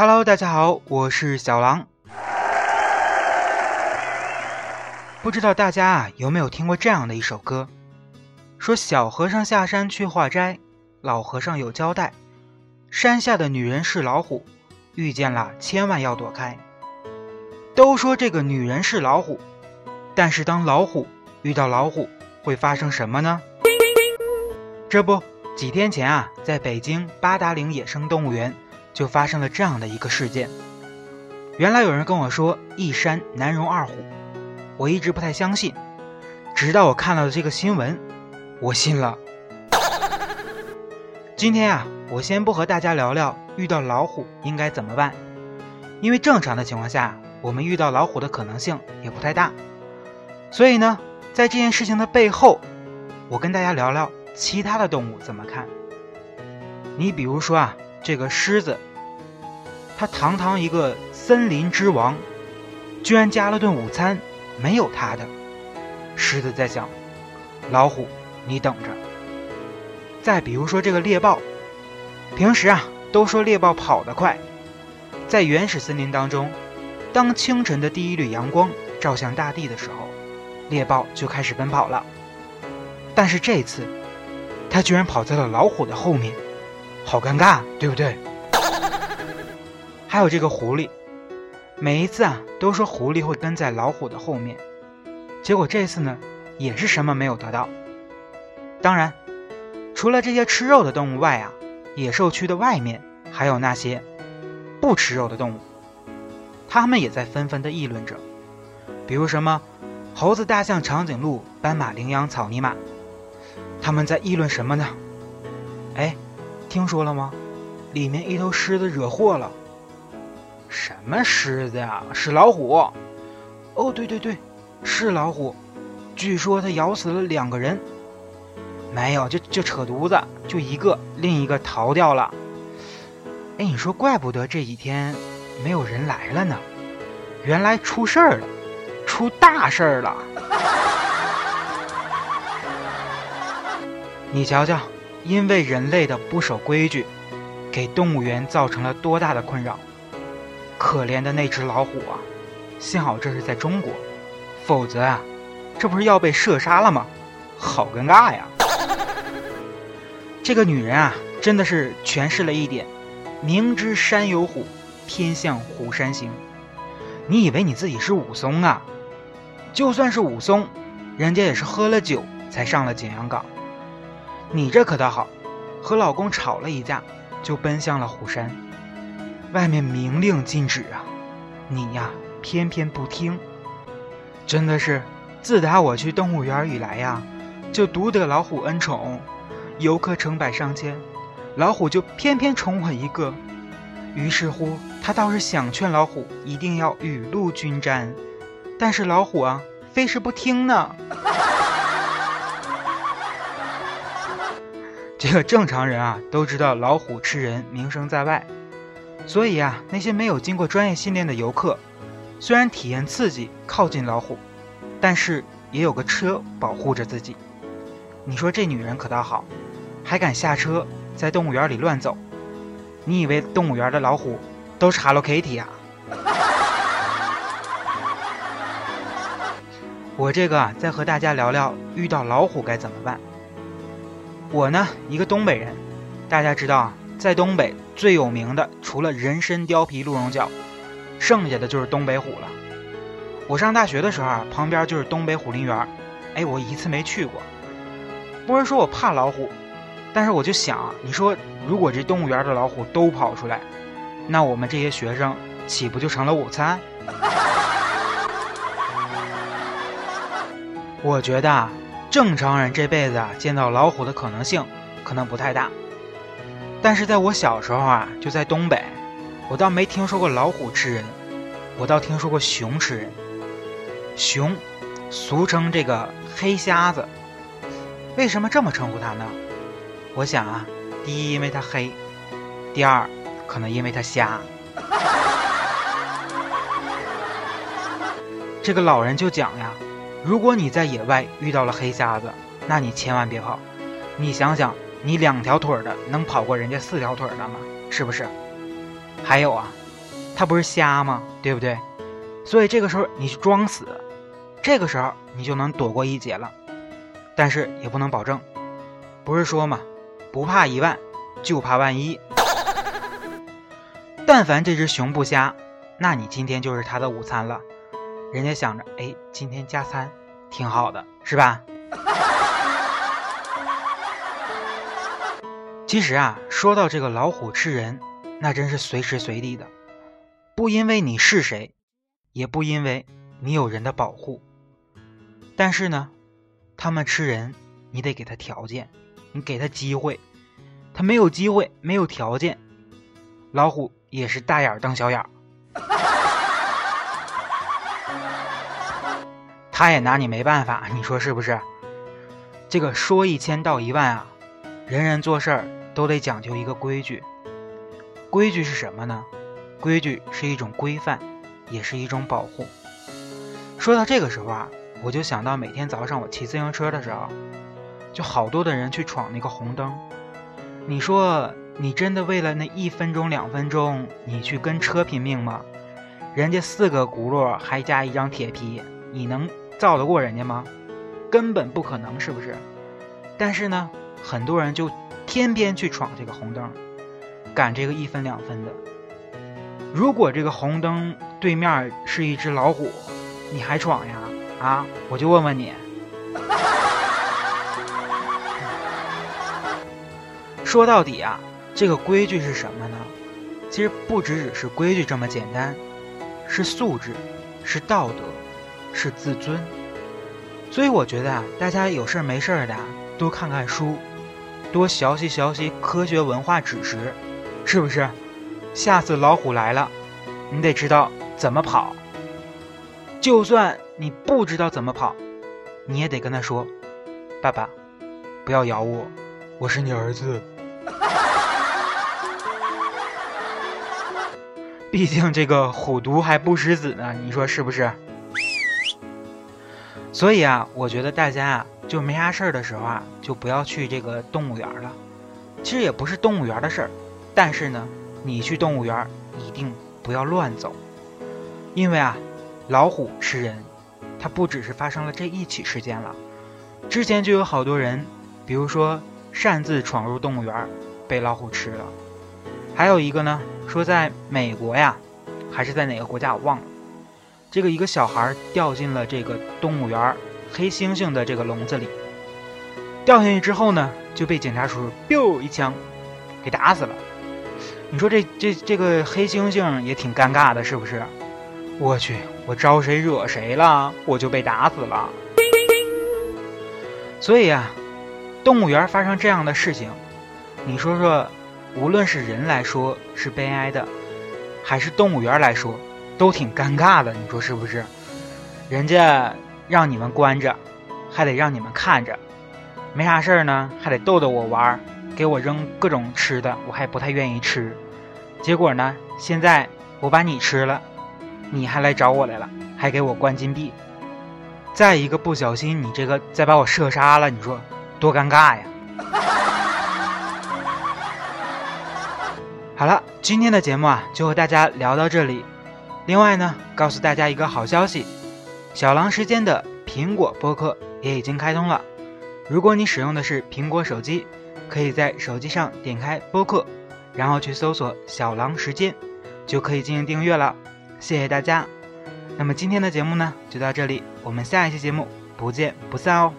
Hello，大家好，我是小狼。不知道大家啊有没有听过这样的一首歌？说小和尚下山去化斋，老和尚有交代，山下的女人是老虎，遇见了千万要躲开。都说这个女人是老虎，但是当老虎遇到老虎，会发生什么呢？这不，几天前啊，在北京八达岭野生动物园就发生了这样的一个事件。原来有人跟我说一山难容二虎，我一直不太相信，直到我看到了这个新闻，我信了。今天啊，我先不和大家聊聊遇到老虎应该怎么办，因为正常的情况下，我们遇到老虎的可能性也不太大。所以呢，在这件事情的背后，我跟大家聊聊其他的动物怎么看。你比如说啊，这个狮子，它堂堂一个森林之王，居然加了顿午餐没有它的。狮子在想，老虎，你等着。再比如说这个猎豹，平时啊都说猎豹跑得快，在原始森林当中，当清晨的第一缕阳光照向大地的时候，猎豹就开始奔跑了。但是这次，它居然跑在了老虎的后面，好尴尬，对不对？还有这个狐狸，每一次啊都说狐狸会跟在老虎的后面，结果这次呢也是什么没有得到。当然。除了这些吃肉的动物外啊，野兽区的外面还有那些不吃肉的动物，他们也在纷纷的议论着，比如什么猴子、大象、长颈鹿、斑马、羚羊、草泥马，他们在议论什么呢？哎，听说了吗？里面一头狮子惹祸了。什么狮子呀？是老虎。哦，对对对，是老虎。据说它咬死了两个人。没有，就就扯犊子，就一个，另一个逃掉了。哎，你说怪不得这几天没有人来了呢，原来出事儿了，出大事儿了。你瞧瞧，因为人类的不守规矩，给动物园造成了多大的困扰。可怜的那只老虎啊，幸好这是在中国，否则啊，这不是要被射杀了吗？好尴尬呀！这个女人啊，真的是诠释了一点：明知山有虎，偏向虎山行。你以为你自己是武松啊？就算是武松，人家也是喝了酒才上了景阳冈。你这可倒好，和老公吵了一架，就奔向了虎山。外面明令禁止啊，你呀偏偏不听。真的是，自打我去动物园以来呀，就独得老虎恩宠。游客成百上千，老虎就偏偏宠我一个。于是乎，他倒是想劝老虎一定要雨露均沾，但是老虎啊，非是不听呢。这个正常人啊都知道老虎吃人名声在外，所以啊，那些没有经过专业训练的游客，虽然体验刺激靠近老虎，但是也有个车保护着自己。你说这女人可倒好。还敢下车在动物园里乱走？你以为动物园的老虎都是 Hello Kitty 呀？我这个再和大家聊聊遇到老虎该怎么办。我呢，一个东北人，大家知道啊，在东北最有名的除了人参、貂皮、鹿茸角，剩下的就是东北虎了。我上大学的时候啊，旁边就是东北虎林园，哎，我一次没去过。不是说我怕老虎。但是我就想，你说如果这动物园的老虎都跑出来，那我们这些学生岂不就成了午餐？我觉得啊，正常人这辈子啊见到老虎的可能性可能不太大。但是在我小时候啊，就在东北，我倒没听说过老虎吃人，我倒听说过熊吃人。熊，俗称这个黑瞎子。为什么这么称呼它呢？我想啊，第一因为它黑，第二可能因为它瞎。这个老人就讲呀，如果你在野外遇到了黑瞎子，那你千万别跑。你想想，你两条腿的能跑过人家四条腿的吗？是不是？还有啊，他不是瞎吗？对不对？所以这个时候你去装死，这个时候你就能躲过一劫了。但是也不能保证，不是说嘛，不怕一万，就怕万一。但凡这只熊不瞎，那你今天就是它的午餐了。人家想着，哎，今天加餐，挺好的，是吧？其实啊，说到这个老虎吃人，那真是随时随地的，不因为你是谁，也不因为你有人的保护。但是呢，他们吃人，你得给他条件，你给他机会，他没有机会，没有条件，老虎也是大眼瞪小眼，他也拿你没办法，你说是不是？这个说一千道一万啊，人人做事儿。都得讲究一个规矩，规矩是什么呢？规矩是一种规范，也是一种保护。说到这个时候啊，我就想到每天早上我骑自行车的时候，就好多的人去闯那个红灯。你说你真的为了那一分钟、两分钟，你去跟车拼命吗？人家四个轱辘还加一张铁皮，你能造得过人家吗？根本不可能，是不是？但是呢，很多人就。天天去闯这个红灯，赶这个一分两分的。如果这个红灯对面是一只老虎，你还闯呀？啊，我就问问你。说到底啊，这个规矩是什么呢？其实不只只是规矩这么简单，是素质，是道德，是自尊。所以我觉得啊，大家有事儿没事儿的多看看书。多学习学习科学文化知识，是不是？下次老虎来了，你得知道怎么跑。就算你不知道怎么跑，你也得跟他说：“爸爸，不要咬我，我是你儿子。”毕竟这个虎毒还不食子呢，你说是不是？所以啊，我觉得大家啊。就没啥事儿的时候啊，就不要去这个动物园了。其实也不是动物园的事儿，但是呢，你去动物园一定不要乱走，因为啊，老虎吃人，它不只是发生了这一起事件了，之前就有好多人，比如说擅自闯入动物园被老虎吃了，还有一个呢，说在美国呀，还是在哪个国家我忘了，这个一个小孩掉进了这个动物园。黑猩猩的这个笼子里，掉下去之后呢，就被警察叔叔 biu 一枪给打死了。你说这这这个黑猩猩也挺尴尬的，是不是？我去，我招谁惹谁了，我就被打死了。所以啊，动物园发生这样的事情，你说说，无论是人来说是悲哀的，还是动物园来说，都挺尴尬的。你说是不是？人家。让你们关着，还得让你们看着，没啥事儿呢，还得逗逗我玩，给我扔各种吃的，我还不太愿意吃。结果呢，现在我把你吃了，你还来找我来了，还给我关禁闭。再一个不小心，你这个再把我射杀了，你说多尴尬呀！好了，今天的节目啊，就和大家聊到这里。另外呢，告诉大家一个好消息。小狼时间的苹果播客也已经开通了。如果你使用的是苹果手机，可以在手机上点开播客，然后去搜索“小狼时间”，就可以进行订阅了。谢谢大家。那么今天的节目呢，就到这里，我们下一期节目不见不散哦。